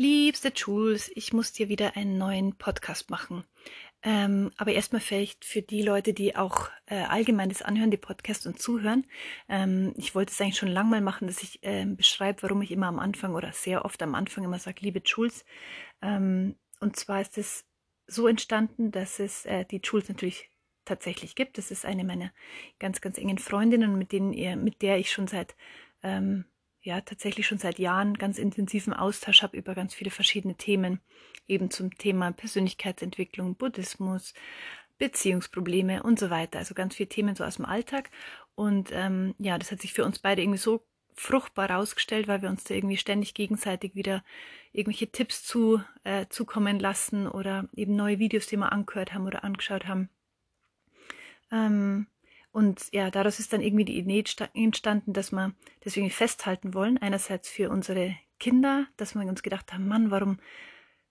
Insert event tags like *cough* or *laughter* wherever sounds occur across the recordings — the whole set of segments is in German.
Liebste Jules, ich muss dir wieder einen neuen Podcast machen. Ähm, aber erstmal vielleicht für die Leute, die auch äh, allgemein das anhören, die Podcast und zuhören. Ähm, ich wollte es eigentlich schon lange mal machen, dass ich äh, beschreibe, warum ich immer am Anfang oder sehr oft am Anfang immer sage, liebe Jules. Ähm, und zwar ist es so entstanden, dass es äh, die Jules natürlich tatsächlich gibt. Das ist eine meiner ganz, ganz engen Freundinnen, mit denen ihr, mit der ich schon seit ähm, ja tatsächlich schon seit Jahren ganz intensiven Austausch habe über ganz viele verschiedene Themen, eben zum Thema Persönlichkeitsentwicklung, Buddhismus, Beziehungsprobleme und so weiter. Also ganz viele Themen so aus dem Alltag. Und ähm, ja, das hat sich für uns beide irgendwie so fruchtbar herausgestellt, weil wir uns da irgendwie ständig gegenseitig wieder irgendwelche Tipps zu, äh, zukommen lassen oder eben neue Videos, die wir angehört haben oder angeschaut haben. Ähm, und ja, daraus ist dann irgendwie die Idee entstanden, dass wir das irgendwie festhalten wollen. Einerseits für unsere Kinder, dass wir uns gedacht haben, Mann, warum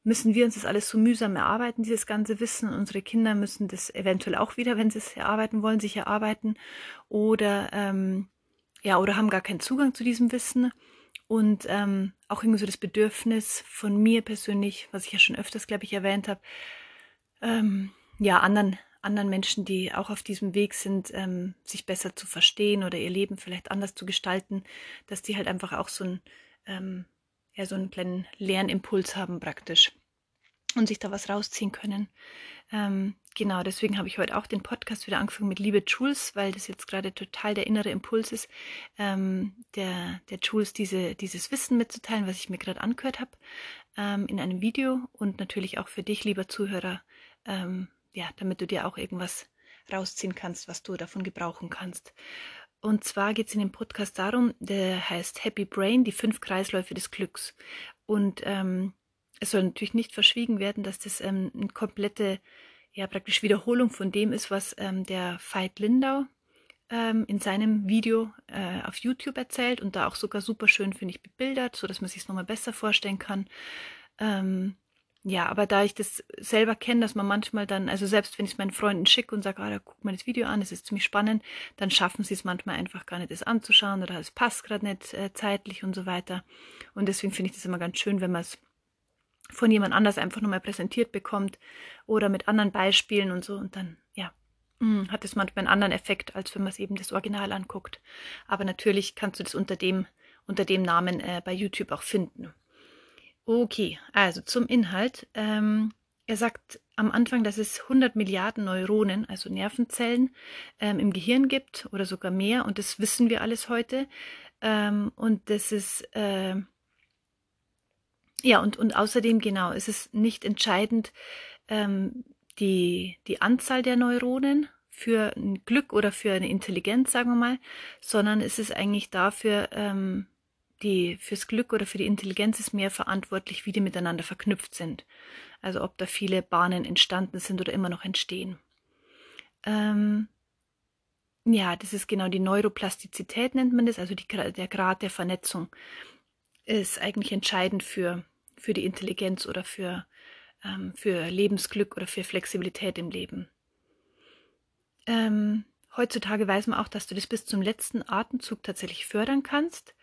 müssen wir uns das alles so mühsam erarbeiten, dieses ganze Wissen. Unsere Kinder müssen das eventuell auch wieder, wenn sie es erarbeiten wollen, sich erarbeiten. Oder ähm, ja, oder haben gar keinen Zugang zu diesem Wissen. Und ähm, auch irgendwie so das Bedürfnis von mir persönlich, was ich ja schon öfters, glaube ich, erwähnt habe, ähm, ja, anderen anderen Menschen, die auch auf diesem Weg sind, ähm, sich besser zu verstehen oder ihr Leben vielleicht anders zu gestalten, dass die halt einfach auch so, ein, ähm, ja, so einen kleinen Lernimpuls haben praktisch und sich da was rausziehen können. Ähm, genau, deswegen habe ich heute auch den Podcast wieder angefangen mit Liebe Jules, weil das jetzt gerade total der innere Impuls ist, ähm, der, der Jules diese, dieses Wissen mitzuteilen, was ich mir gerade angehört habe, ähm, in einem Video und natürlich auch für dich, lieber Zuhörer, ähm, ja, damit du dir auch irgendwas rausziehen kannst, was du davon gebrauchen kannst. Und zwar geht es in dem Podcast darum, der heißt Happy Brain, die fünf Kreisläufe des Glücks. Und ähm, es soll natürlich nicht verschwiegen werden, dass das ähm, eine komplette, ja praktisch Wiederholung von dem ist, was ähm, der Veit Lindau ähm, in seinem Video äh, auf YouTube erzählt und da auch sogar super schön, finde ich, bebildert, so dass man sich es nochmal besser vorstellen kann. Ähm, ja, aber da ich das selber kenne, dass man manchmal dann, also selbst wenn ich es meinen Freunden schicke und sage, ah, da guck mal das Video an, es ist ziemlich spannend, dann schaffen sie es manchmal einfach gar nicht, das anzuschauen oder es passt gerade nicht äh, zeitlich und so weiter. Und deswegen finde ich das immer ganz schön, wenn man es von jemand anders einfach nochmal präsentiert bekommt oder mit anderen Beispielen und so und dann, ja, mh, hat es manchmal einen anderen Effekt, als wenn man es eben das Original anguckt. Aber natürlich kannst du das unter dem, unter dem Namen äh, bei YouTube auch finden. Okay, also zum Inhalt. Ähm, er sagt am Anfang, dass es 100 Milliarden Neuronen, also Nervenzellen, ähm, im Gehirn gibt oder sogar mehr. Und das wissen wir alles heute. Ähm, und das ist, äh, ja, und, und außerdem, genau, es ist nicht entscheidend ähm, die, die Anzahl der Neuronen für ein Glück oder für eine Intelligenz, sagen wir mal, sondern es ist eigentlich dafür, ähm, die fürs Glück oder für die Intelligenz ist mehr verantwortlich, wie die miteinander verknüpft sind. Also ob da viele Bahnen entstanden sind oder immer noch entstehen. Ähm, ja, das ist genau die Neuroplastizität nennt man das, also die, der Grad der Vernetzung ist eigentlich entscheidend für, für die Intelligenz oder für, ähm, für Lebensglück oder für Flexibilität im Leben. Ähm, heutzutage weiß man auch, dass du das bis zum letzten Atemzug tatsächlich fördern kannst.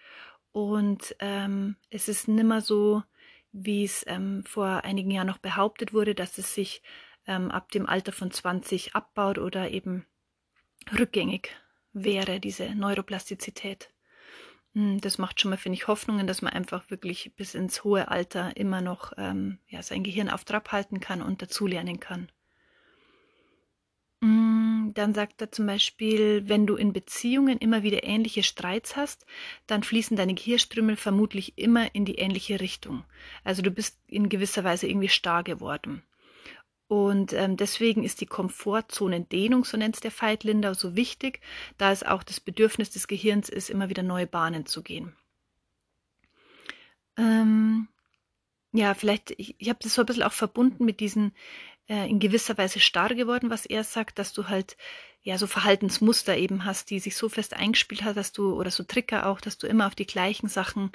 Und ähm, es ist nimmer so, wie es ähm, vor einigen Jahren noch behauptet wurde, dass es sich ähm, ab dem Alter von 20 abbaut oder eben rückgängig wäre, diese Neuroplastizität. Hm, das macht schon mal, finde ich, Hoffnungen, dass man einfach wirklich bis ins hohe Alter immer noch ähm, ja, sein Gehirn auf Trab halten kann und dazulernen kann. Mm, dann sagt er zum Beispiel, wenn du in Beziehungen immer wieder ähnliche Streits hast, dann fließen deine Gehirnströme vermutlich immer in die ähnliche Richtung. Also du bist in gewisser Weise irgendwie starr geworden. Und ähm, deswegen ist die Komfortzonendehnung, so nennt es der Veit so wichtig, da es auch das Bedürfnis des Gehirns ist, immer wieder neue Bahnen zu gehen. Ähm, ja, vielleicht, ich, ich habe das so ein bisschen auch verbunden mit diesen äh, in gewisser Weise starr geworden, was er sagt, dass du halt ja so Verhaltensmuster eben hast, die sich so fest eingespielt hat, dass du, oder so Trigger auch, dass du immer auf die gleichen Sachen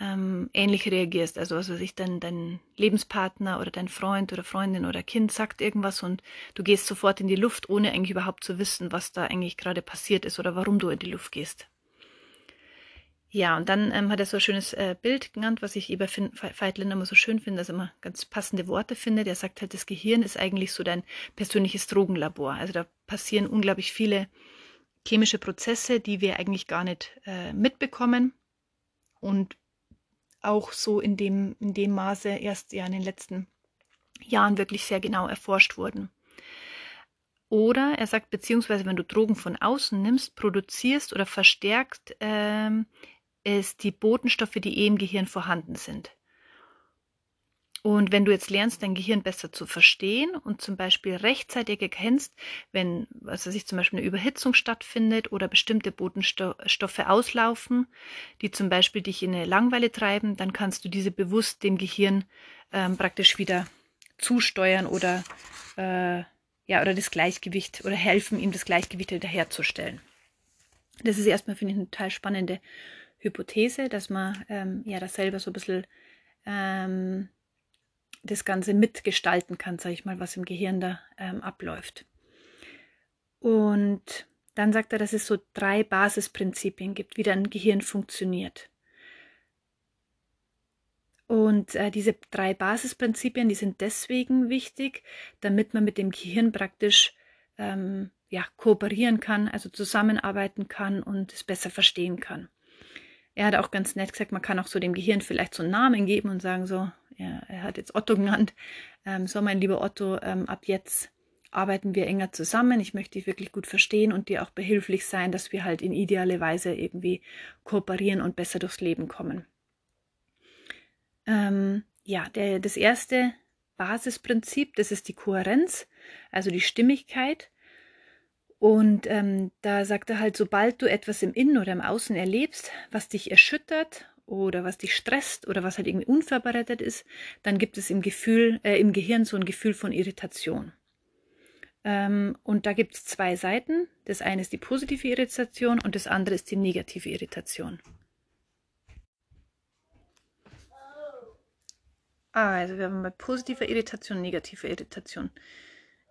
ähm, ähnlich reagierst. Also, also sich dein, dein Lebenspartner oder dein Freund oder Freundin oder Kind sagt irgendwas und du gehst sofort in die Luft, ohne eigentlich überhaupt zu wissen, was da eigentlich gerade passiert ist oder warum du in die Luft gehst. Ja, und dann ähm, hat er so ein schönes äh, Bild genannt, was ich über Veitlin immer so schön finde, dass er immer ganz passende Worte findet. Er sagt halt, das Gehirn ist eigentlich so dein persönliches Drogenlabor. Also da passieren unglaublich viele chemische Prozesse, die wir eigentlich gar nicht äh, mitbekommen und auch so in dem, in dem Maße erst ja in den letzten Jahren wirklich sehr genau erforscht wurden. Oder er sagt, beziehungsweise wenn du Drogen von außen nimmst, produzierst oder verstärkt ähm, es die Botenstoffe, die eh im Gehirn vorhanden sind. Und wenn du jetzt lernst, dein Gehirn besser zu verstehen und zum Beispiel rechtzeitig erkennst, wenn, was weiß ich, zum Beispiel eine Überhitzung stattfindet oder bestimmte Botenstoffe auslaufen, die zum Beispiel dich in eine Langweile treiben, dann kannst du diese bewusst dem Gehirn ähm, praktisch wieder zusteuern oder, äh, ja, oder das Gleichgewicht oder helfen, ihm das Gleichgewicht wiederherzustellen. Das ist erstmal, finde ich, eine total spannende Hypothese, dass man ähm, ja das selber so ein bisschen ähm, das Ganze mitgestalten kann, sage ich mal, was im Gehirn da ähm, abläuft. Und dann sagt er, dass es so drei Basisprinzipien gibt, wie dein Gehirn funktioniert. Und äh, diese drei Basisprinzipien, die sind deswegen wichtig, damit man mit dem Gehirn praktisch ähm, ja, kooperieren kann, also zusammenarbeiten kann und es besser verstehen kann er hat auch ganz nett gesagt, man kann auch so dem Gehirn vielleicht so einen Namen geben und sagen so, ja, er hat jetzt Otto genannt, ähm, so mein lieber Otto, ähm, ab jetzt arbeiten wir enger zusammen. Ich möchte dich wirklich gut verstehen und dir auch behilflich sein, dass wir halt in ideale Weise irgendwie kooperieren und besser durchs Leben kommen. Ähm, ja, der, das erste Basisprinzip, das ist die Kohärenz, also die Stimmigkeit. Und ähm, da sagt er halt, sobald du etwas im Innen oder im Außen erlebst, was dich erschüttert oder was dich stresst oder was halt irgendwie unvorbereitet ist, dann gibt es im Gefühl, äh, im Gehirn so ein Gefühl von Irritation. Ähm, und da gibt es zwei Seiten. Das eine ist die positive Irritation und das andere ist die negative Irritation. Ah, also wir haben mal positive Irritation, negative Irritation.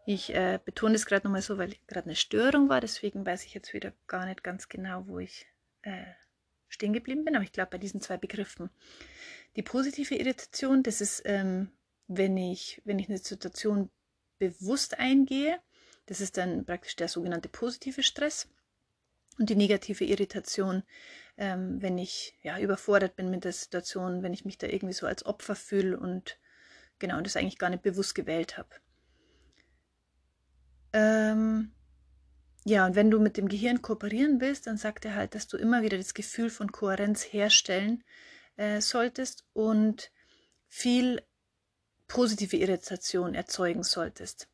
Ich äh, betone es gerade nochmal so, weil gerade eine Störung war, deswegen weiß ich jetzt wieder gar nicht ganz genau, wo ich äh, stehen geblieben bin, aber ich glaube bei diesen zwei Begriffen. Die positive Irritation, das ist, ähm, wenn, ich, wenn ich eine Situation bewusst eingehe, das ist dann praktisch der sogenannte positive Stress. Und die negative Irritation, ähm, wenn ich ja, überfordert bin mit der Situation, wenn ich mich da irgendwie so als Opfer fühle und genau das eigentlich gar nicht bewusst gewählt habe. Ähm, ja, und wenn du mit dem Gehirn kooperieren willst, dann sagt er halt, dass du immer wieder das Gefühl von Kohärenz herstellen äh, solltest und viel positive Irritation erzeugen solltest.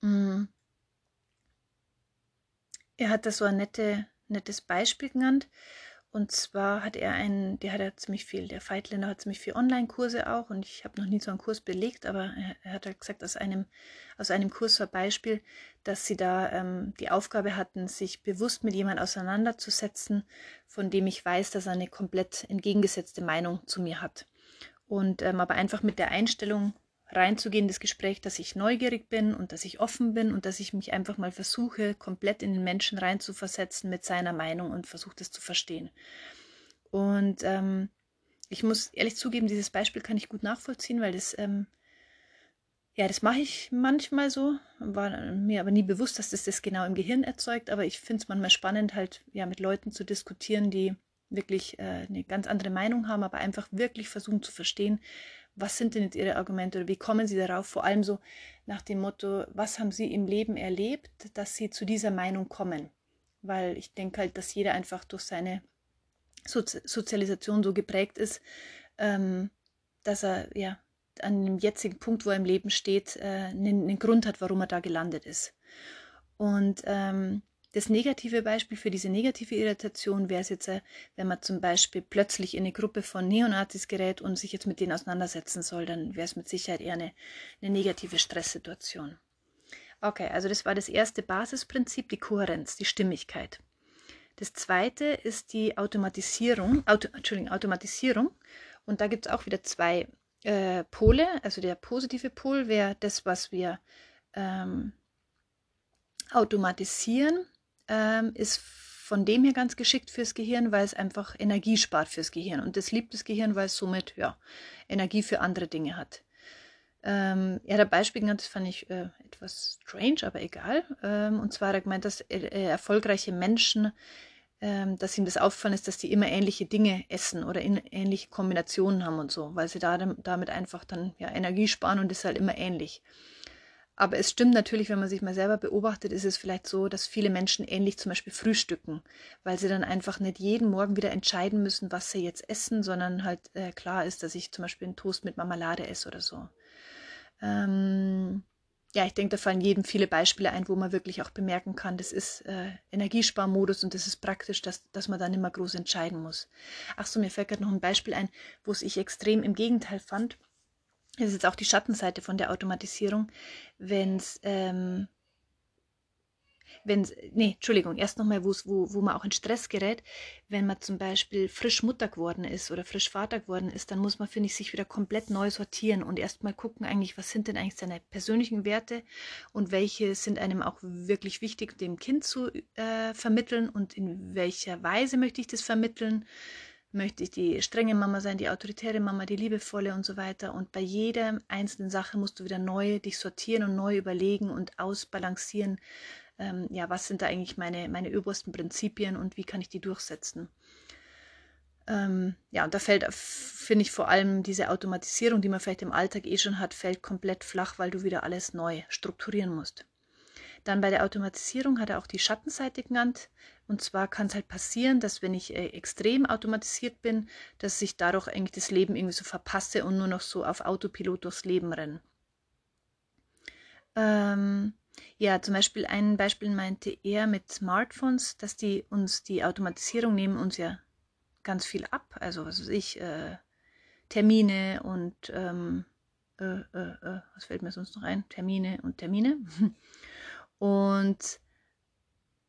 Mhm. Er hat da so ein nette, nettes Beispiel genannt. Und zwar hat er einen, der hat ja ziemlich viel, der Feitländer hat ziemlich viel Online-Kurse auch und ich habe noch nie so einen Kurs belegt, aber er, er, hat halt gesagt, aus einem, aus einem Kurs war Beispiel, dass sie da ähm, die Aufgabe hatten, sich bewusst mit jemandem auseinanderzusetzen, von dem ich weiß, dass er eine komplett entgegengesetzte Meinung zu mir hat. Und ähm, aber einfach mit der Einstellung reinzugehen, das Gespräch, dass ich neugierig bin und dass ich offen bin und dass ich mich einfach mal versuche, komplett in den Menschen reinzuversetzen mit seiner Meinung und versuche das zu verstehen. Und ähm, ich muss ehrlich zugeben, dieses Beispiel kann ich gut nachvollziehen, weil das, ähm, ja, das mache ich manchmal so, war mir aber nie bewusst, dass das das genau im Gehirn erzeugt, aber ich finde es manchmal spannend, halt ja mit Leuten zu diskutieren, die wirklich äh, eine ganz andere Meinung haben, aber einfach wirklich versuchen zu verstehen, was sind denn jetzt Ihre Argumente oder wie kommen Sie darauf? Vor allem so nach dem Motto, was haben Sie im Leben erlebt, dass Sie zu dieser Meinung kommen? Weil ich denke halt, dass jeder einfach durch seine Sozi Sozialisation so geprägt ist, ähm, dass er ja an dem jetzigen Punkt, wo er im Leben steht, äh, einen, einen Grund hat, warum er da gelandet ist. Und ähm, das negative Beispiel für diese negative Irritation wäre es jetzt, äh, wenn man zum Beispiel plötzlich in eine Gruppe von Neonazis gerät und sich jetzt mit denen auseinandersetzen soll, dann wäre es mit Sicherheit eher eine, eine negative Stresssituation. Okay, also das war das erste Basisprinzip, die Kohärenz, die Stimmigkeit. Das zweite ist die Automatisierung, Auto, Entschuldigung, Automatisierung. Und da gibt es auch wieder zwei äh, Pole. Also der positive Pol wäre das, was wir ähm, automatisieren ähm, ist von dem her ganz geschickt fürs Gehirn, weil es einfach Energie spart fürs Gehirn. Und das liebt das Gehirn, weil es somit ja, Energie für andere Dinge hat. Ähm, er hat ein Beispiel genannt, das fand ich äh, etwas strange, aber egal. Ähm, und zwar hat er gemeint, dass äh, erfolgreiche Menschen, ähm, dass ihm das auffallen ist, dass die immer ähnliche Dinge essen oder in, ähnliche Kombinationen haben und so, weil sie da, damit einfach dann ja, Energie sparen und ist halt immer ähnlich. Aber es stimmt natürlich, wenn man sich mal selber beobachtet, ist es vielleicht so, dass viele Menschen ähnlich zum Beispiel frühstücken, weil sie dann einfach nicht jeden Morgen wieder entscheiden müssen, was sie jetzt essen, sondern halt äh, klar ist, dass ich zum Beispiel einen Toast mit Marmelade esse oder so. Ähm, ja, ich denke, da fallen jedem viele Beispiele ein, wo man wirklich auch bemerken kann, das ist äh, Energiesparmodus und das ist praktisch, dass, dass man dann immer groß entscheiden muss. Ach so, mir fällt gerade noch ein Beispiel ein, wo es ich extrem im Gegenteil fand das ist jetzt auch die Schattenseite von der Automatisierung, wenn es, ähm, wenn nee, Entschuldigung, erst nochmal, wo, wo man auch in Stress gerät, wenn man zum Beispiel frisch Mutter geworden ist oder frisch Vater geworden ist, dann muss man, finde ich, sich wieder komplett neu sortieren und erstmal gucken eigentlich, was sind denn eigentlich seine persönlichen Werte und welche sind einem auch wirklich wichtig, dem Kind zu äh, vermitteln und in welcher Weise möchte ich das vermitteln möchte ich die strenge Mama sein, die autoritäre Mama, die liebevolle und so weiter. Und bei jeder einzelnen Sache musst du wieder neu dich sortieren und neu überlegen und ausbalancieren, ähm, ja, was sind da eigentlich meine, meine obersten Prinzipien und wie kann ich die durchsetzen. Ähm, ja, und da fällt, finde ich, vor allem diese Automatisierung, die man vielleicht im Alltag eh schon hat, fällt komplett flach, weil du wieder alles neu strukturieren musst. Dann bei der Automatisierung hat er auch die Schattenseite genannt. Und zwar kann es halt passieren, dass wenn ich äh, extrem automatisiert bin, dass ich dadurch eigentlich das Leben irgendwie so verpasse und nur noch so auf Autopilot durchs Leben renne. Ähm, ja, zum Beispiel ein Beispiel meinte er mit Smartphones, dass die uns die Automatisierung nehmen uns ja ganz viel ab. Also was weiß ich, äh, Termine und ähm, äh, äh, äh was fällt mir sonst noch ein? Termine und Termine. *laughs* Und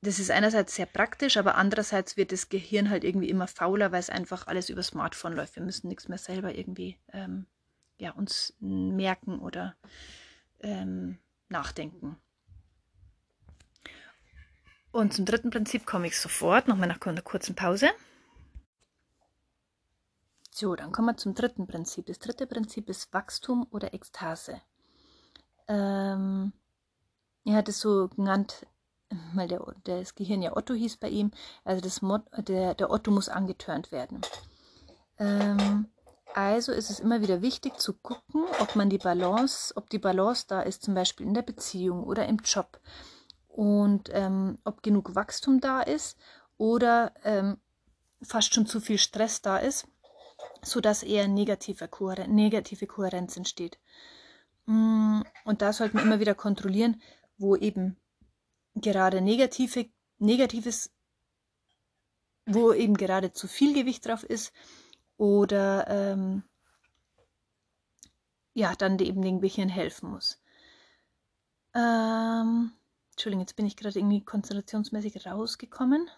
das ist einerseits sehr praktisch, aber andererseits wird das Gehirn halt irgendwie immer fauler, weil es einfach alles über Smartphone läuft. Wir müssen nichts mehr selber irgendwie ähm, ja, uns merken oder ähm, nachdenken. Und zum dritten Prinzip komme ich sofort, nochmal nach einer kurzen Pause. So, dann kommen wir zum dritten Prinzip. Das dritte Prinzip ist Wachstum oder Ekstase. Ähm, er hat es so genannt, weil der, das Gehirn ja Otto hieß bei ihm. Also das Mod, der, der Otto muss angeturnt werden. Ähm, also ist es immer wieder wichtig zu gucken, ob man die Balance, ob die Balance da ist, zum Beispiel in der Beziehung oder im Job. Und ähm, ob genug Wachstum da ist oder ähm, fast schon zu viel Stress da ist, sodass eher negative, Kohären negative Kohärenz entsteht. Mm, und da sollte man immer wieder kontrollieren, wo eben gerade negative, negatives, wo eben gerade zu viel Gewicht drauf ist oder ähm, ja, dann eben dem Gehirn helfen muss. Ähm, Entschuldigung, jetzt bin ich gerade irgendwie konzentrationsmäßig rausgekommen.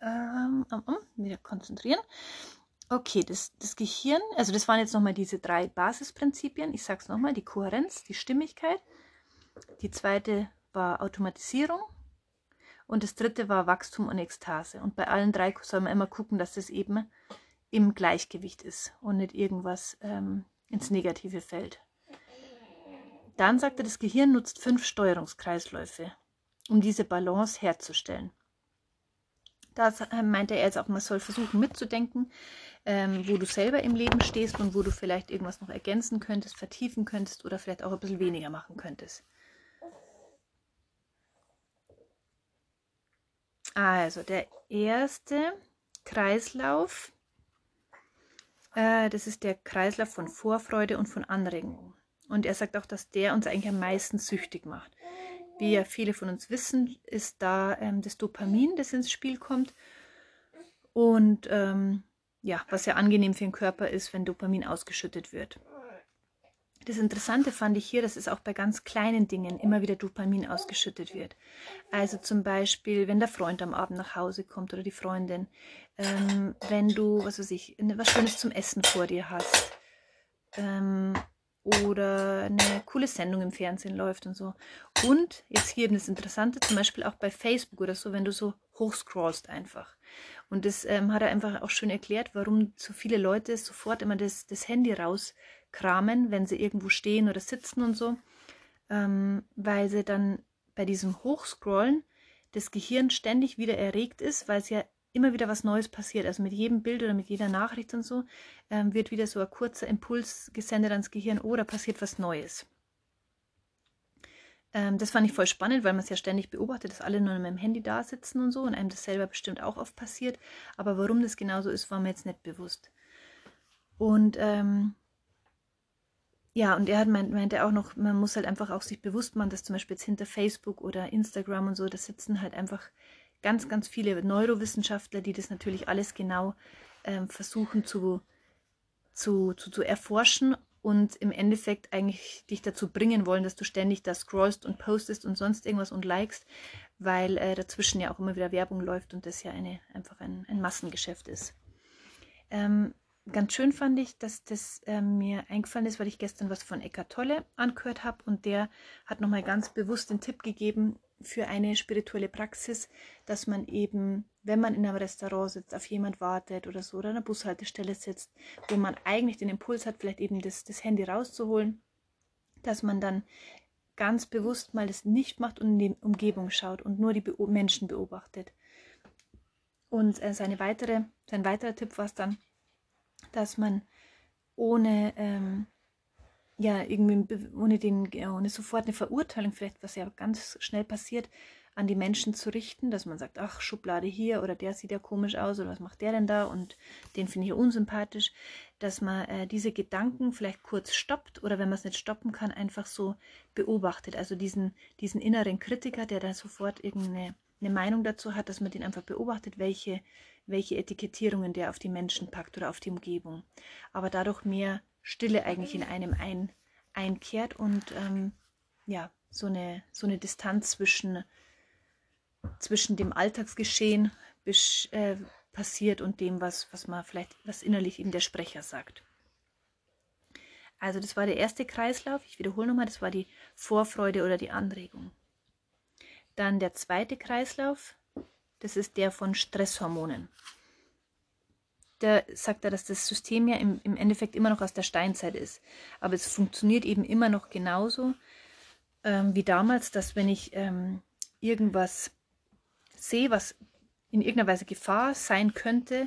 Ähm, um, um, wieder konzentrieren. Okay, das, das Gehirn, also das waren jetzt nochmal diese drei Basisprinzipien. Ich sage es nochmal, die Kohärenz, die Stimmigkeit, die zweite war Automatisierung und das dritte war Wachstum und Ekstase. Und bei allen drei soll man immer gucken, dass das eben im Gleichgewicht ist und nicht irgendwas ähm, ins Negative fällt. Dann sagte das Gehirn nutzt fünf Steuerungskreisläufe, um diese Balance herzustellen. Da äh, meinte er jetzt auch, man soll versuchen mitzudenken, ähm, wo du selber im Leben stehst und wo du vielleicht irgendwas noch ergänzen könntest, vertiefen könntest oder vielleicht auch ein bisschen weniger machen könntest. Also der erste Kreislauf, äh, das ist der Kreislauf von Vorfreude und von Anregung. Und er sagt auch, dass der uns eigentlich am meisten süchtig macht. Wie ja viele von uns wissen, ist da ähm, das Dopamin, das ins Spiel kommt. Und ähm, ja, was ja angenehm für den Körper ist, wenn Dopamin ausgeschüttet wird. Das Interessante fand ich hier, dass es auch bei ganz kleinen Dingen immer wieder Dopamin ausgeschüttet wird. Also zum Beispiel, wenn der Freund am Abend nach Hause kommt oder die Freundin, ähm, wenn du, was weiß ich, was Schönes zum Essen vor dir hast. Ähm, oder eine coole Sendung im Fernsehen läuft und so. Und jetzt hier das Interessante, zum Beispiel auch bei Facebook oder so, wenn du so hochscrollst einfach. Und das ähm, hat er einfach auch schön erklärt, warum so viele Leute sofort immer das, das Handy rauskramen, wenn sie irgendwo stehen oder sitzen und so, ähm, weil sie dann bei diesem Hochscrollen das Gehirn ständig wieder erregt ist, weil es ja immer wieder was Neues passiert. Also mit jedem Bild oder mit jeder Nachricht und so ähm, wird wieder so ein kurzer Impuls gesendet ans Gehirn, oh, passiert was Neues. Ähm, das fand ich voll spannend, weil man es ja ständig beobachtet, dass alle nur mit dem Handy da sitzen und so und einem das selber bestimmt auch oft passiert. Aber warum das genauso ist, war mir jetzt nicht bewusst. Und ähm, ja, und er hat meint, meinte auch noch, man muss halt einfach auch sich bewusst machen, dass zum Beispiel jetzt hinter Facebook oder Instagram und so, da sitzen halt einfach ganz, ganz viele Neurowissenschaftler, die das natürlich alles genau ähm, versuchen zu, zu, zu, zu erforschen und im Endeffekt eigentlich dich dazu bringen wollen, dass du ständig da scrollst und postest und sonst irgendwas und likest, weil äh, dazwischen ja auch immer wieder Werbung läuft und das ja eine, einfach ein, ein Massengeschäft ist. Ähm, ganz schön fand ich, dass das äh, mir eingefallen ist, weil ich gestern was von Eckart Tolle angehört habe und der hat nochmal ganz bewusst den Tipp gegeben für eine spirituelle Praxis, dass man eben, wenn man in einem Restaurant sitzt, auf jemand wartet oder so oder an einer Bushaltestelle sitzt, wo man eigentlich den Impuls hat, vielleicht eben das, das Handy rauszuholen, dass man dann ganz bewusst mal das nicht macht und in die Umgebung schaut und nur die Be Menschen beobachtet. Und äh, seine weitere, sein weiterer Tipp war es dann, dass man ohne ähm, ja irgendwie ohne den ohne sofort eine Verurteilung vielleicht was ja ganz schnell passiert an die Menschen zu richten, dass man sagt, ach Schublade hier oder der sieht ja komisch aus oder was macht der denn da und den finde ich unsympathisch, dass man äh, diese Gedanken vielleicht kurz stoppt oder wenn man es nicht stoppen kann, einfach so beobachtet, also diesen diesen inneren Kritiker, der da sofort irgendeine eine Meinung dazu hat, dass man den einfach beobachtet, welche welche Etikettierungen der auf die Menschen packt oder auf die Umgebung. Aber dadurch mehr Stille eigentlich in einem ein, einkehrt und ähm, ja, so eine, so eine Distanz zwischen, zwischen dem Alltagsgeschehen bis, äh, passiert und dem, was, was man vielleicht, was innerlich eben der Sprecher sagt. Also das war der erste Kreislauf. Ich wiederhole nochmal, das war die Vorfreude oder die Anregung. Dann der zweite Kreislauf, das ist der von Stresshormonen. Da sagt er, dass das System ja im, im Endeffekt immer noch aus der Steinzeit ist. Aber es funktioniert eben immer noch genauso ähm, wie damals, dass wenn ich ähm, irgendwas sehe, was in irgendeiner Weise Gefahr sein könnte,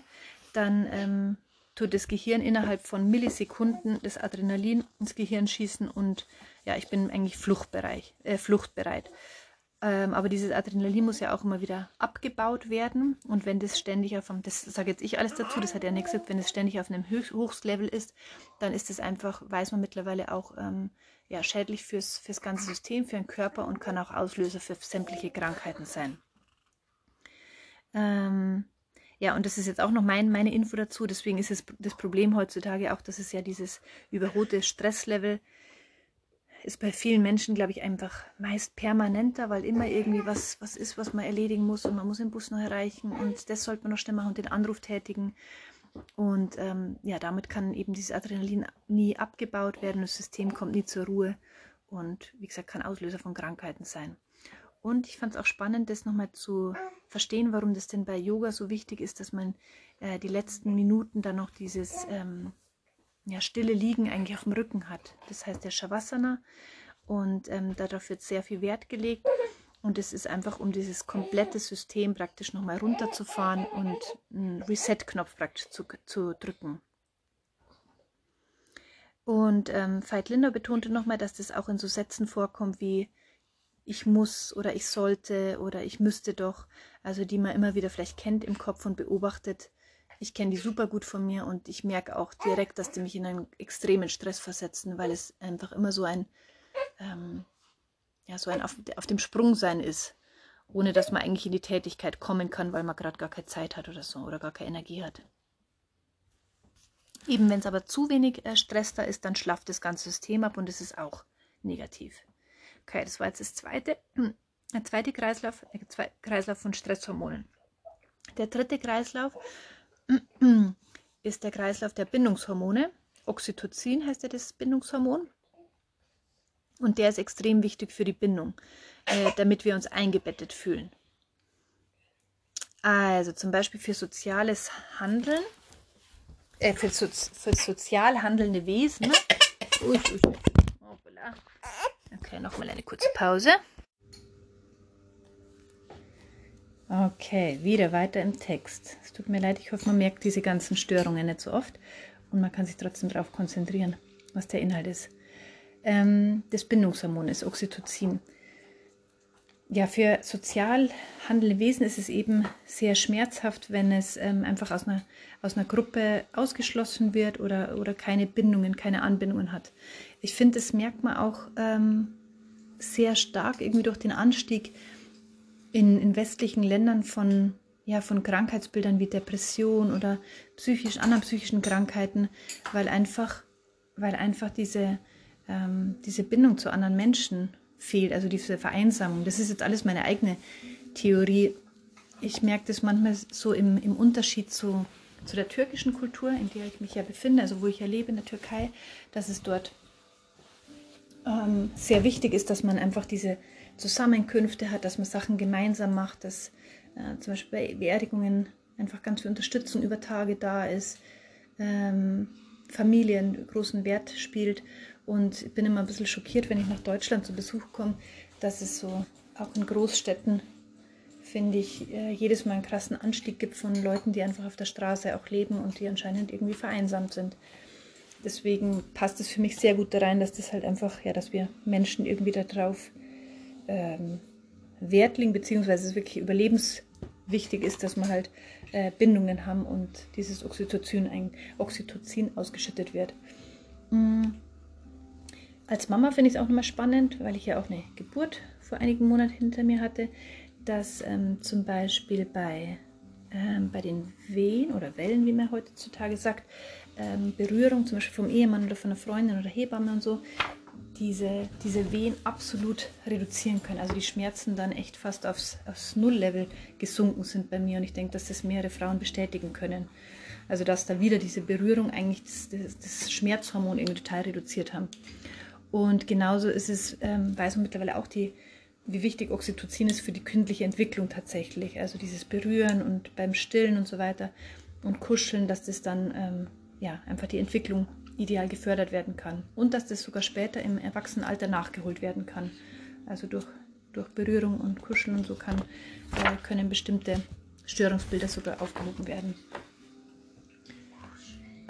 dann ähm, tut das Gehirn innerhalb von Millisekunden das Adrenalin ins Gehirn schießen und ja, ich bin eigentlich. Äh, fluchtbereit. Ähm, aber dieses Adrenalin muss ja auch immer wieder abgebaut werden. Und wenn das ständig auf einem, das sage jetzt ich alles dazu, das hat ja nichts gesagt, wenn es ständig auf einem Hochstlevel ist, dann ist es einfach, weiß man mittlerweile auch, ähm, ja, schädlich fürs, fürs ganze System, für den Körper und kann auch Auslöser für sämtliche Krankheiten sein. Ähm, ja, und das ist jetzt auch noch mein, meine Info dazu. Deswegen ist es das Problem heutzutage auch, dass es ja dieses überholte Stresslevel ist bei vielen Menschen, glaube ich, einfach meist permanenter, weil immer irgendwie was, was ist, was man erledigen muss und man muss den Bus noch erreichen und das sollte man noch schnell machen und den Anruf tätigen. Und ähm, ja, damit kann eben dieses Adrenalin nie abgebaut werden, das System kommt nie zur Ruhe und wie gesagt, kann Auslöser von Krankheiten sein. Und ich fand es auch spannend, das nochmal zu verstehen, warum das denn bei Yoga so wichtig ist, dass man äh, die letzten Minuten dann noch dieses ähm, ja, stille Liegen eigentlich auf dem Rücken hat. Das heißt der Shavasana und ähm, darauf wird sehr viel Wert gelegt. Und es ist einfach, um dieses komplette System praktisch nochmal runterzufahren und einen Reset-Knopf praktisch zu, zu drücken. Und ähm, Veit Linder betonte nochmal, dass das auch in so Sätzen vorkommt wie ich muss oder ich sollte oder ich müsste doch, also die man immer wieder vielleicht kennt im Kopf und beobachtet, ich kenne die super gut von mir und ich merke auch direkt, dass die mich in einen extremen Stress versetzen, weil es einfach immer so ein, ähm, ja, so ein auf, auf dem Sprung sein ist, ohne dass man eigentlich in die Tätigkeit kommen kann, weil man gerade gar keine Zeit hat oder so oder gar keine Energie hat. Eben wenn es aber zu wenig äh, Stress da ist, dann schlafft das ganze System ab und es ist auch negativ. Okay, das war jetzt das zweite, der zweite Kreislauf, der äh, Kreislauf von Stresshormonen. Der dritte Kreislauf *clears throat* ist der Kreislauf der Bindungshormone. Oxytocin heißt ja das Bindungshormon. Und der ist extrem wichtig für die Bindung, äh, damit wir uns eingebettet fühlen. Also zum Beispiel für soziales Handeln, äh, für, so, für sozial handelnde Wesen. Ui, ui, Okay, nochmal eine kurze Pause. Okay, wieder weiter im Text. Es tut mir leid, ich hoffe, man merkt diese ganzen Störungen nicht so oft und man kann sich trotzdem darauf konzentrieren, was der Inhalt ist. Ähm, das Bindungshormon ist Oxytocin. Ja, für sozial handelnde Wesen ist es eben sehr schmerzhaft, wenn es ähm, einfach aus einer, aus einer Gruppe ausgeschlossen wird oder, oder keine Bindungen, keine Anbindungen hat. Ich finde, das merkt man auch ähm, sehr stark irgendwie durch den Anstieg in, in westlichen Ländern von, ja, von Krankheitsbildern wie Depression oder psychisch, anderen psychischen Krankheiten, weil einfach, weil einfach diese, ähm, diese Bindung zu anderen Menschen fehlt, also diese Vereinsamung. Das ist jetzt alles meine eigene Theorie. Ich merke das manchmal so im, im Unterschied zu, zu der türkischen Kultur, in der ich mich ja befinde, also wo ich ja lebe in der Türkei, dass es dort ähm, sehr wichtig ist, dass man einfach diese Zusammenkünfte hat, dass man Sachen gemeinsam macht, dass äh, zum Beispiel bei Beerdigungen einfach ganz viel Unterstützung über Tage da ist, ähm, Familien großen Wert spielt. Und ich bin immer ein bisschen schockiert, wenn ich nach Deutschland zu Besuch komme, dass es so auch in Großstädten, finde ich, äh, jedes Mal einen krassen Anstieg gibt von Leuten, die einfach auf der Straße auch leben und die anscheinend irgendwie vereinsamt sind. Deswegen passt es für mich sehr gut da rein, dass das halt einfach, ja, dass wir Menschen irgendwie darauf ähm, Wert legen, beziehungsweise es wirklich überlebenswichtig ist, dass wir halt äh, Bindungen haben und dieses Oxytocin, ein Oxytocin ausgeschüttet wird. Mhm. Als Mama finde ich es auch nochmal spannend, weil ich ja auch eine Geburt vor einigen Monaten hinter mir hatte, dass ähm, zum Beispiel bei, ähm, bei den Wehen oder Wellen, wie man heutzutage sagt, ähm, Berührung, zum Beispiel vom Ehemann oder von einer Freundin oder Hebamme und so, diese, diese Wehen absolut reduzieren können. Also die Schmerzen dann echt fast aufs, aufs Nulllevel gesunken sind bei mir und ich denke, dass das mehrere Frauen bestätigen können. Also dass da wieder diese Berührung eigentlich das, das, das Schmerzhormon irgendwie total reduziert haben. Und genauso ist es, ähm, weiß man mittlerweile auch, die, wie wichtig Oxytocin ist für die kündliche Entwicklung tatsächlich. Also dieses Berühren und beim Stillen und so weiter und Kuscheln, dass das dann ähm, ja, einfach die Entwicklung ideal gefördert werden kann. Und dass das sogar später im Erwachsenenalter nachgeholt werden kann. Also durch, durch Berührung und Kuscheln und so kann, äh, können bestimmte Störungsbilder sogar aufgehoben werden.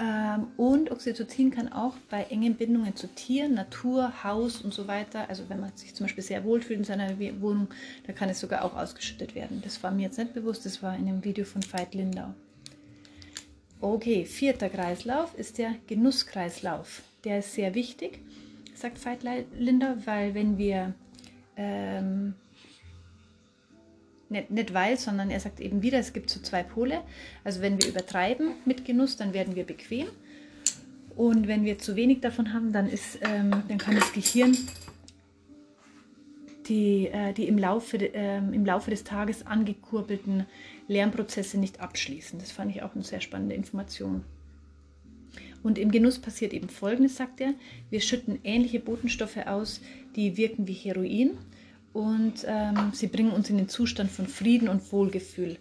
Ähm, und Oxytocin kann auch bei engen Bindungen zu Tieren, Natur, Haus und so weiter, also wenn man sich zum Beispiel sehr wohlfühlt in seiner Wohnung, da kann es sogar auch ausgeschüttet werden. Das war mir jetzt nicht bewusst, das war in dem Video von Veit Lindau. Okay, vierter Kreislauf ist der Genusskreislauf. Der ist sehr wichtig, sagt Veit Linder, weil wenn wir, ähm, nicht, nicht weil, sondern er sagt eben wieder, es gibt so zwei Pole. Also wenn wir übertreiben mit Genuss, dann werden wir bequem. Und wenn wir zu wenig davon haben, dann, ist, ähm, dann kann das Gehirn die, äh, die im, Laufe, äh, im Laufe des Tages angekurbelten Lernprozesse nicht abschließen. Das fand ich auch eine sehr spannende Information. Und im Genuss passiert eben Folgendes, sagt er. Wir schütten ähnliche Botenstoffe aus, die wirken wie Heroin und ähm, sie bringen uns in den Zustand von Frieden und Wohlgefühl.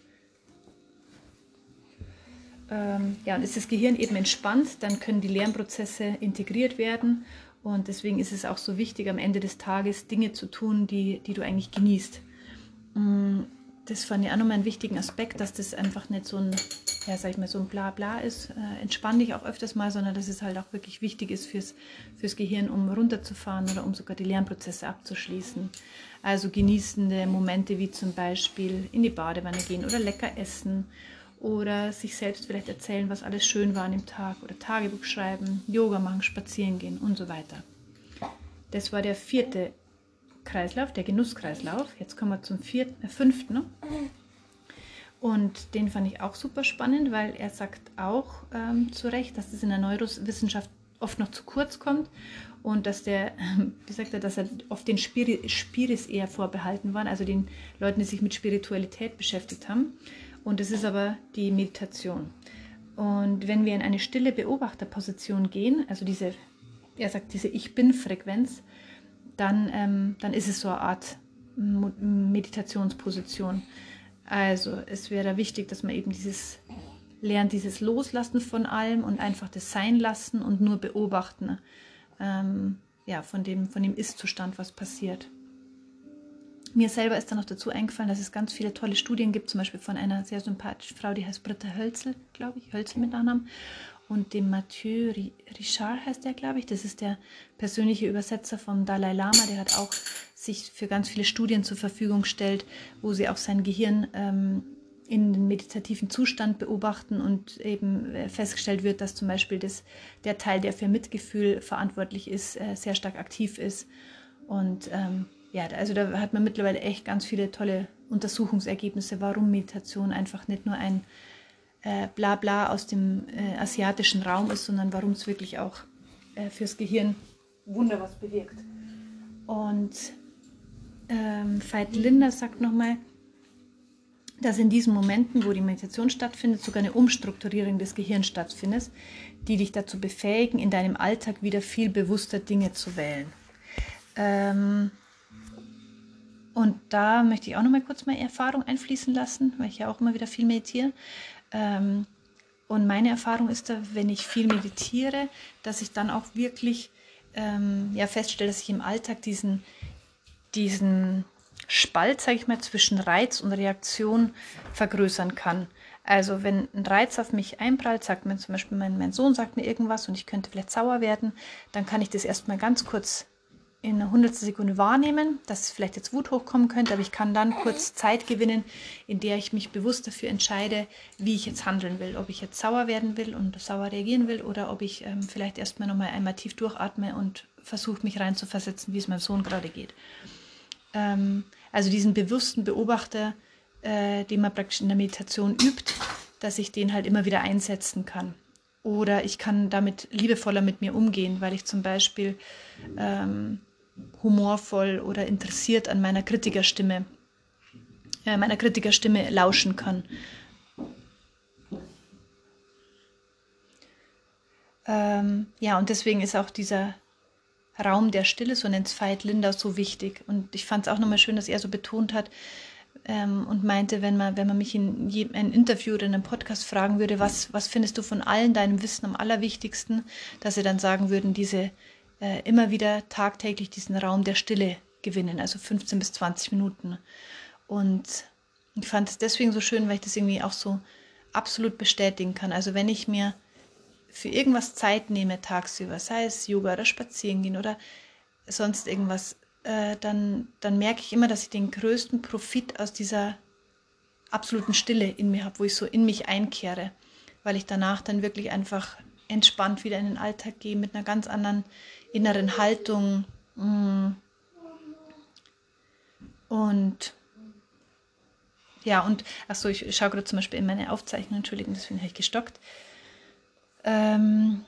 Ähm, ja, und ist das Gehirn eben entspannt, dann können die Lernprozesse integriert werden und deswegen ist es auch so wichtig, am Ende des Tages Dinge zu tun, die, die du eigentlich genießt. Mm, das fand ich auch nochmal einen wichtigen Aspekt, dass das einfach nicht so ein, ja, sag ich mal, so ein Blabla ist. Äh, entspann dich auch öfters mal, sondern dass es halt auch wirklich wichtig ist fürs, fürs Gehirn, um runterzufahren oder um sogar die Lernprozesse abzuschließen. Also genießende Momente wie zum Beispiel in die Badewanne gehen oder lecker essen oder sich selbst vielleicht erzählen, was alles schön war an dem Tag oder Tagebuch schreiben, Yoga machen, spazieren gehen und so weiter. Das war der vierte Kreislauf, der Genusskreislauf. Jetzt kommen wir zum vierten, äh, fünften. Und den fand ich auch super spannend, weil er sagt auch ähm, zu Recht, dass das in der Neurowissenschaft oft noch zu kurz kommt und dass der, *laughs* wie sagt er, dass er oft den Spiris eher vorbehalten waren, also den Leuten, die sich mit Spiritualität beschäftigt haben. Und es ist aber die Meditation. Und wenn wir in eine stille Beobachterposition gehen, also diese, er sagt diese Ich Bin-Frequenz, dann, ähm, dann ist es so eine Art Meditationsposition. Also es wäre wichtig, dass man eben dieses lernt, dieses Loslassen von allem und einfach das Sein lassen und nur beobachten, ähm, ja, von dem, von dem Ist-Zustand, was passiert. Mir selber ist dann noch dazu eingefallen, dass es ganz viele tolle Studien gibt, zum Beispiel von einer sehr sympathischen Frau, die heißt Britta Hölzel, glaube ich, Hölzel mit Nachnamen, und dem Mathieu Richard heißt der, glaube ich. Das ist der persönliche Übersetzer vom Dalai Lama. Der hat auch sich für ganz viele Studien zur Verfügung gestellt, wo sie auch sein Gehirn ähm, in den meditativen Zustand beobachten und eben äh, festgestellt wird, dass zum Beispiel das, der Teil, der für Mitgefühl verantwortlich ist, äh, sehr stark aktiv ist. Und ähm, ja, also da hat man mittlerweile echt ganz viele tolle Untersuchungsergebnisse, warum Meditation einfach nicht nur ein äh, Blabla aus dem äh, asiatischen Raum ist, sondern warum es wirklich auch äh, fürs Gehirn Wunder was bewirkt. Und ähm, Veit Linder sagt nochmal, dass in diesen Momenten, wo die Meditation stattfindet, sogar eine Umstrukturierung des Gehirns stattfindet, die dich dazu befähigen, in deinem Alltag wieder viel bewusster Dinge zu wählen. Ähm, und da möchte ich auch noch mal kurz meine Erfahrung einfließen lassen, weil ich ja auch immer wieder viel meditiere. Ähm, und meine Erfahrung ist da, wenn ich viel meditiere, dass ich dann auch wirklich ähm, ja, feststelle, dass ich im Alltag diesen, diesen Spalt, sage ich mal, zwischen Reiz und Reaktion vergrößern kann. Also wenn ein Reiz auf mich einprallt, sagt mir zum Beispiel mein, mein Sohn sagt mir irgendwas und ich könnte vielleicht sauer werden, dann kann ich das erstmal ganz kurz in einer hundertstel Sekunde wahrnehmen, dass vielleicht jetzt Wut hochkommen könnte, aber ich kann dann kurz Zeit gewinnen, in der ich mich bewusst dafür entscheide, wie ich jetzt handeln will. Ob ich jetzt sauer werden will und sauer reagieren will oder ob ich ähm, vielleicht erstmal nochmal einmal tief durchatme und versuche, mich reinzuversetzen, wie es meinem Sohn gerade geht. Ähm, also diesen bewussten Beobachter, äh, den man praktisch in der Meditation übt, dass ich den halt immer wieder einsetzen kann. Oder ich kann damit liebevoller mit mir umgehen, weil ich zum Beispiel ähm, humorvoll oder interessiert an meiner Kritikerstimme, äh, meiner Kritikerstimme lauschen kann. Ähm, ja, und deswegen ist auch dieser Raum der Stille, so nennt es Veit Linda, so wichtig. Und ich fand es auch nochmal schön, dass er so betont hat ähm, und meinte, wenn man, wenn man mich in einem Interview oder in einem Podcast fragen würde, was, was findest du von allen deinem Wissen am allerwichtigsten, dass sie dann sagen würden, diese äh, immer wieder tagtäglich diesen Raum der Stille gewinnen, also 15 bis 20 Minuten. Und ich fand es deswegen so schön, weil ich das irgendwie auch so absolut bestätigen kann. Also wenn ich mir für irgendwas Zeit nehme tagsüber, sei es Yoga oder Spazierengehen oder sonst irgendwas, äh, dann, dann merke ich immer, dass ich den größten Profit aus dieser absoluten Stille in mir habe, wo ich so in mich einkehre, weil ich danach dann wirklich einfach entspannt wieder in den Alltag gehe mit einer ganz anderen inneren Haltung. Mm. Und ja, und achso, ich schaue gerade zum Beispiel in meine Aufzeichnung, Entschuldigung, deswegen habe ich gestockt. Ähm,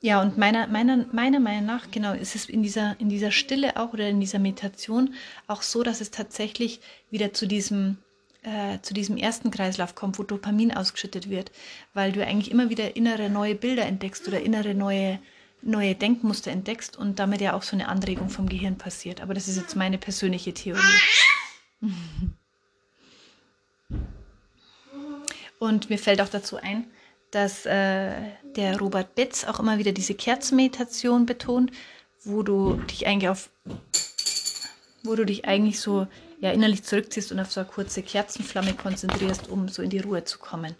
ja, und meiner, meiner, meiner Meinung nach, genau, ist es in dieser, in dieser Stille auch oder in dieser Meditation auch so, dass es tatsächlich wieder zu diesem, äh, zu diesem ersten Kreislauf kommt, wo Dopamin ausgeschüttet wird, weil du eigentlich immer wieder innere neue Bilder entdeckst oder innere neue neue Denkmuster entdeckst und damit ja auch so eine Anregung vom Gehirn passiert. Aber das ist jetzt meine persönliche Theorie. *laughs* Und mir fällt auch dazu ein, dass äh, der Robert Betz auch immer wieder diese Kerzenmeditation betont, wo du dich eigentlich auf, wo du dich eigentlich so ja, innerlich zurückziehst und auf so eine kurze Kerzenflamme konzentrierst, um so in die Ruhe zu kommen.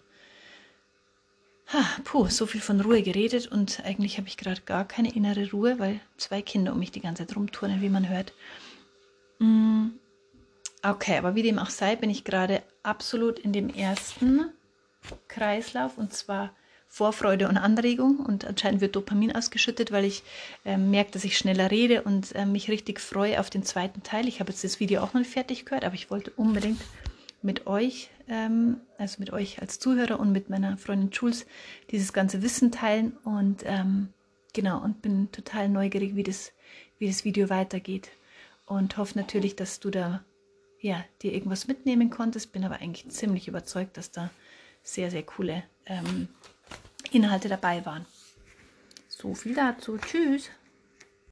Ha, puh, so viel von Ruhe geredet und eigentlich habe ich gerade gar keine innere Ruhe, weil zwei Kinder um mich die ganze Zeit rumturnen, wie man hört. Mm, okay, aber wie dem auch sei, bin ich gerade absolut in dem ersten Kreislauf und zwar Vorfreude und Anregung und anscheinend wird Dopamin ausgeschüttet, weil ich äh, merke, dass ich schneller rede und äh, mich richtig freue auf den zweiten Teil. Ich habe jetzt das Video auch noch fertig gehört, aber ich wollte unbedingt mit euch, ähm, also mit euch als Zuhörer und mit meiner Freundin Jules dieses ganze Wissen teilen und ähm, genau und bin total neugierig, wie das, wie das Video weitergeht und hoffe natürlich, dass du da ja dir irgendwas mitnehmen konntest. Bin aber eigentlich ziemlich überzeugt, dass da sehr sehr coole ähm, Inhalte dabei waren. So viel dazu. Tschüss.